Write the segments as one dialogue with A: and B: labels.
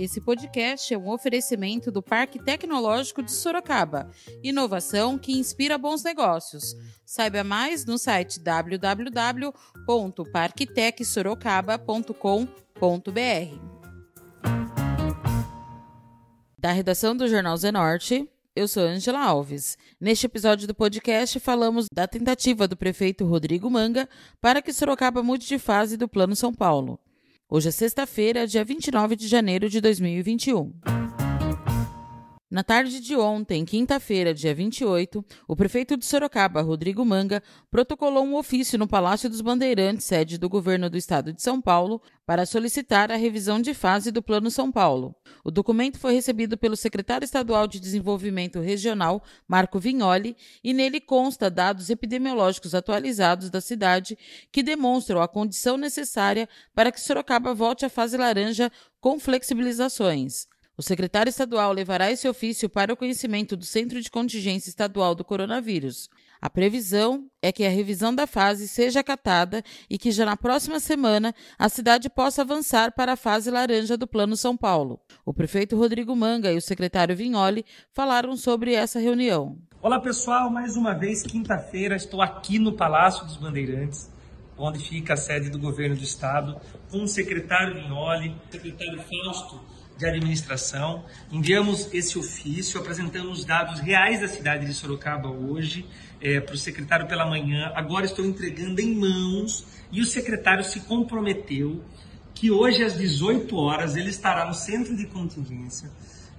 A: Esse podcast é um oferecimento do Parque Tecnológico de Sorocaba. Inovação que inspira bons negócios. Saiba mais no site www.parktecsorocaba.com.br. Da redação do Jornal Zenorte, eu sou Angela Alves. Neste episódio do podcast, falamos da tentativa do prefeito Rodrigo Manga para que Sorocaba mude de fase do Plano São Paulo. Hoje é sexta-feira, dia 29 de janeiro de 2021. Na tarde de ontem, quinta-feira, dia 28, o prefeito de Sorocaba, Rodrigo Manga, protocolou um ofício no Palácio dos Bandeirantes, sede do governo do estado de São Paulo, para solicitar a revisão de fase do Plano São Paulo. O documento foi recebido pelo secretário estadual de Desenvolvimento Regional, Marco Vignoli, e nele consta dados epidemiológicos atualizados da cidade que demonstram a condição necessária para que Sorocaba volte à fase laranja com flexibilizações. O secretário estadual levará esse ofício para o conhecimento do Centro de Contingência Estadual do Coronavírus. A previsão é que a revisão da fase seja acatada e que já na próxima semana a cidade possa avançar para a fase laranja do Plano São Paulo. O prefeito Rodrigo Manga e o secretário Vignoli falaram sobre essa reunião.
B: Olá pessoal, mais uma vez quinta-feira estou aqui no Palácio dos Bandeirantes, onde fica a sede do governo do estado, com o secretário Vignoli, o secretário Fausto de administração. Enviamos esse ofício apresentando os dados reais da cidade de Sorocaba hoje é, para o secretário pela manhã. Agora estou entregando em mãos e o secretário se comprometeu que hoje às 18 horas ele estará no centro de contingência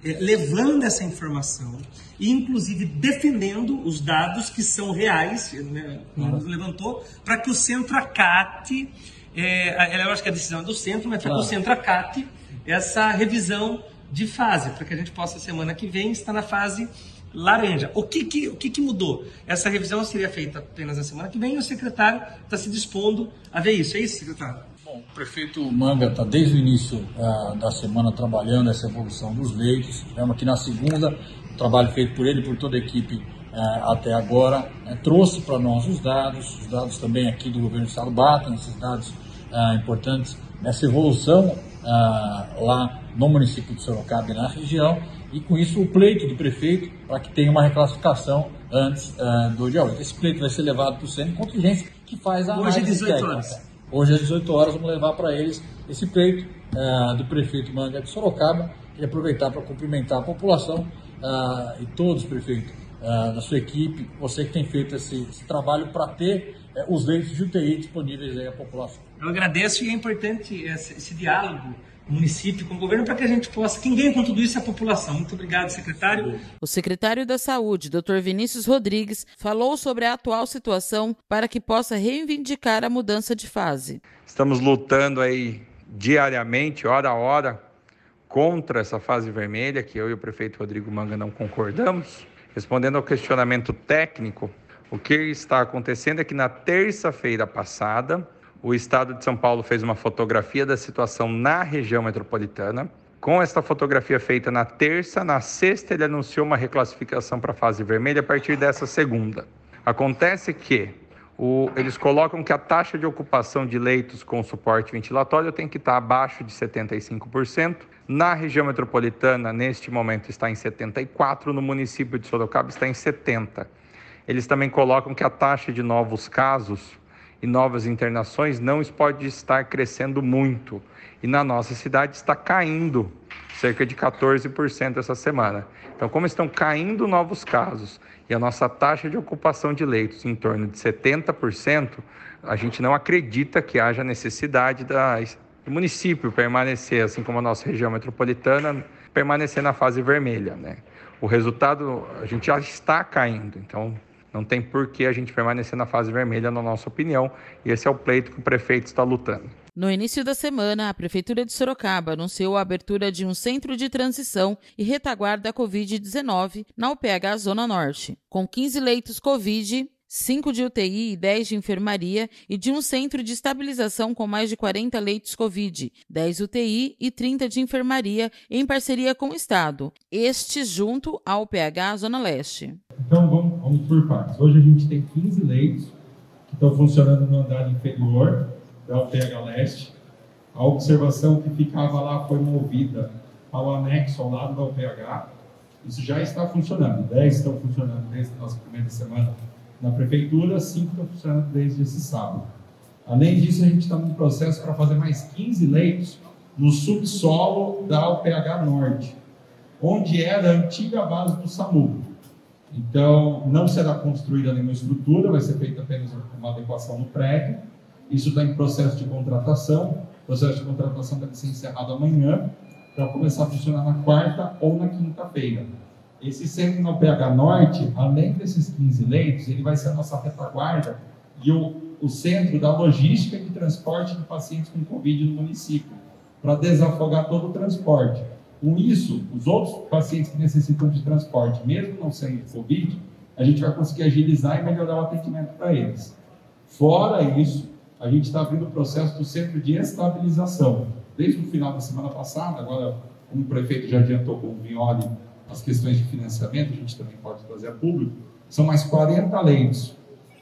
B: é, levando essa informação e inclusive defendendo os dados que são reais, né, levantou, para que o centro acate, é, eu acho que a decisão é do centro, mas para claro. que o centro acate essa revisão de fase, para que a gente possa, semana que vem, estar na fase laranja. O que, que, o que, que mudou? Essa revisão seria feita apenas na semana que vem e o secretário está se dispondo a ver isso. É isso, secretário?
C: Bom, o prefeito Manga está desde o início uh, da semana trabalhando essa evolução dos leitos. Tivemos aqui na segunda, o trabalho feito por ele e por toda a equipe uh, até agora. Uh, trouxe para nós os dados, os dados também aqui do governo do estado batem esses dados uh, importantes nessa evolução ah, lá no município de Sorocaba e na região, e com isso o pleito do prefeito para que tenha uma reclassificação antes ah, do dia 8. Esse pleito vai ser levado para o centro de contingência que faz a
B: Hoje às 18 horas.
C: Hoje às 18 horas vamos levar para eles esse pleito ah, do prefeito Manga de Sorocaba e aproveitar para cumprimentar a população e todos os prefeitos da sua equipe, você que tem feito esse, esse trabalho para ter é, os leitos de UTI disponíveis aí à população.
B: Eu agradeço e é importante esse, esse diálogo município com o governo para que a gente possa. Quem ganha com tudo isso é a população. Muito obrigado, secretário.
A: O secretário da Saúde, Dr. Vinícius Rodrigues, falou sobre a atual situação para que possa reivindicar a mudança de fase.
D: Estamos lutando aí diariamente, hora a hora, contra essa fase vermelha, que eu e o prefeito Rodrigo Manga não concordamos. Respondendo ao questionamento técnico, o que está acontecendo é que na terça-feira passada, o Estado de São Paulo fez uma fotografia da situação na região metropolitana. Com esta fotografia feita na terça, na sexta ele anunciou uma reclassificação para a fase vermelha a partir dessa segunda. Acontece que o, eles colocam que a taxa de ocupação de leitos com suporte ventilatório tem que estar abaixo de 75%. Na região metropolitana, neste momento, está em 74%, no município de Sorocaba está em 70%. Eles também colocam que a taxa de novos casos e novas internações não pode estar crescendo muito. E na nossa cidade está caindo cerca de 14% essa semana. Então, como estão caindo novos casos e a nossa taxa de ocupação de leitos em torno de 70%, a gente não acredita que haja necessidade da, do município permanecer, assim como a nossa região metropolitana, permanecer na fase vermelha. Né? O resultado, a gente já está caindo, então não tem por que a gente permanecer na fase vermelha, na nossa opinião, e esse é o pleito que o prefeito está lutando.
A: No início da semana, a Prefeitura de Sorocaba anunciou a abertura de um centro de transição e retaguarda da Covid-19 na UPH Zona Norte, com 15 leitos Covid 5 de UTI e 10 de enfermaria e de um centro de estabilização com mais de 40 leitos Covid, 10 UTI e 30 de enfermaria em parceria com o Estado, este junto ao PH Zona Leste.
E: Então vamos, vamos por partes. Hoje a gente tem 15 leitos que estão funcionando no andar inferior da UPH Leste. A observação que ficava lá foi movida
D: ao anexo ao lado da UPH. Isso já está funcionando. 10 estão funcionando desde a nossa primeira semana na prefeitura, 5 estão funcionando desde esse sábado. Além disso, a gente está num processo para fazer mais 15 leitos no subsolo da UPH Norte, onde era a antiga base do SAMU. Então, não será construída nenhuma estrutura, vai ser feita apenas uma adequação no prédio. Isso está em processo de contratação. O processo de contratação deve ser encerrado amanhã, para começar a funcionar na quarta ou na quinta-feira. Esse centro no PH Norte, além desses 15 leitos, ele vai ser a nossa retaguarda e o, o centro da logística de transporte de pacientes com Covid no município, para desafogar todo o transporte. Com isso, os outros pacientes que necessitam de transporte, mesmo não sendo Covid, a gente vai conseguir agilizar e melhorar o atendimento para eles. Fora isso, a gente está abrindo o processo do centro de estabilização. Desde o final da semana passada, agora, como o prefeito já adiantou com o Vignoli as questões de financiamento, a gente também pode trazer a público, são mais 40 leitos.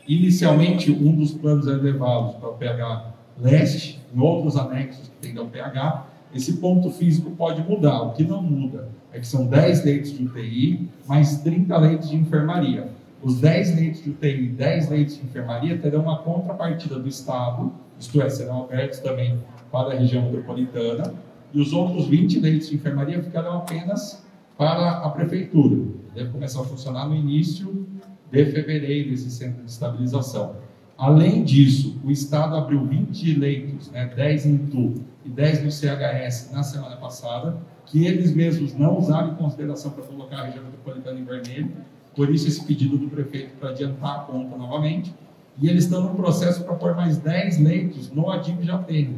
D: Inicialmente, um dos planos é levá-los para o PH Leste, em outros anexos que tem da UPH, esse ponto físico pode mudar. O que não muda é que são 10 leitos de UTI, mais 30 leitos de enfermaria. Os 10 leitos de UTI e 10 leitos de enfermaria terão uma contrapartida do Estado, isto é, serão abertos também para a região metropolitana, e os outros 20 leitos de enfermaria ficarão apenas para a prefeitura. Deve começar a funcionar no início de fevereiro, esse centro de estabilização. Além disso, o Estado abriu 20 leitos, né, 10 em Tu e 10 no CHS na semana passada, que eles mesmos não usaram em consideração para colocar a região metropolitana em vermelho, por isso esse pedido do prefeito para adiantar a conta novamente, e eles estão no processo para pôr mais 10 leitos no Adib Japene,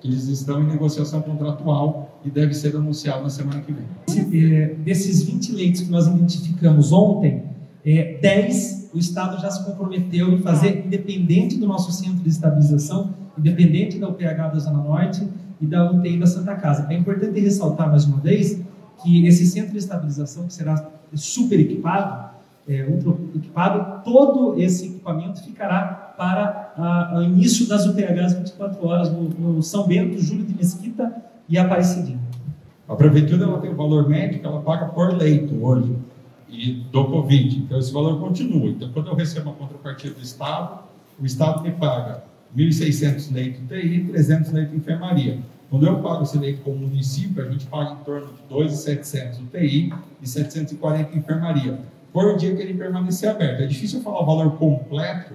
D: que eles estão em negociação contratual e deve ser anunciado na semana que vem.
F: Esse, é, desses 20 leitos que nós identificamos ontem, é, 10 o Estado já se comprometeu em fazer, independente do nosso centro de estabilização, independente da UPH da Zona Norte e da UTI da Santa Casa. É importante ressaltar mais uma vez que esse centro de estabilização, que será super equipado, é, ultra equipado, todo esse equipamento ficará para o início das UTHs 24 horas no, no São Bento, Júlio de Mesquita e Aparecidinho.
D: A prefeitura ela tem o valor médio que ela paga por leito hoje e do Covid. Então, esse valor continua. Então, quando eu recebo a contrapartida do Estado, o Estado me paga 1.600 leitos TI e 300 leitos de enfermaria. Quando eu pago esse leito como município, a gente paga em torno de 2.700 UTI e 740 enfermaria, por dia que ele permanecer aberto. É difícil eu falar o valor completo,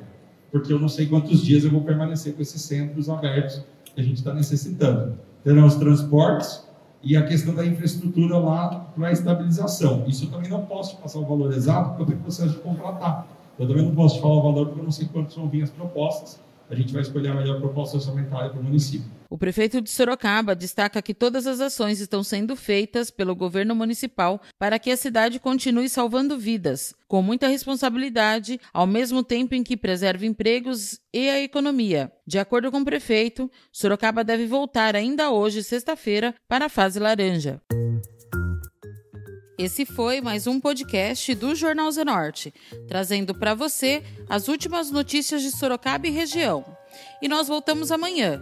D: porque eu não sei quantos dias eu vou permanecer com esses centros abertos que a gente está necessitando. Terão os transportes, e a questão da infraestrutura lá para a estabilização. Isso eu também não posso passar o valor exato, porque eu tenho processo de contratar. Eu também não posso falar o valor, porque eu não sei quantas vão vir as propostas. A gente vai escolher a melhor proposta orçamentária para o município.
A: O prefeito de Sorocaba destaca que todas as ações estão sendo feitas pelo governo municipal para que a cidade continue salvando vidas, com muita responsabilidade, ao mesmo tempo em que preserva empregos e a economia. De acordo com o prefeito, Sorocaba deve voltar ainda hoje, sexta-feira, para a fase laranja. Esse foi mais um podcast do Jornal Zenorte, trazendo para você as últimas notícias de Sorocaba e região. E nós voltamos amanhã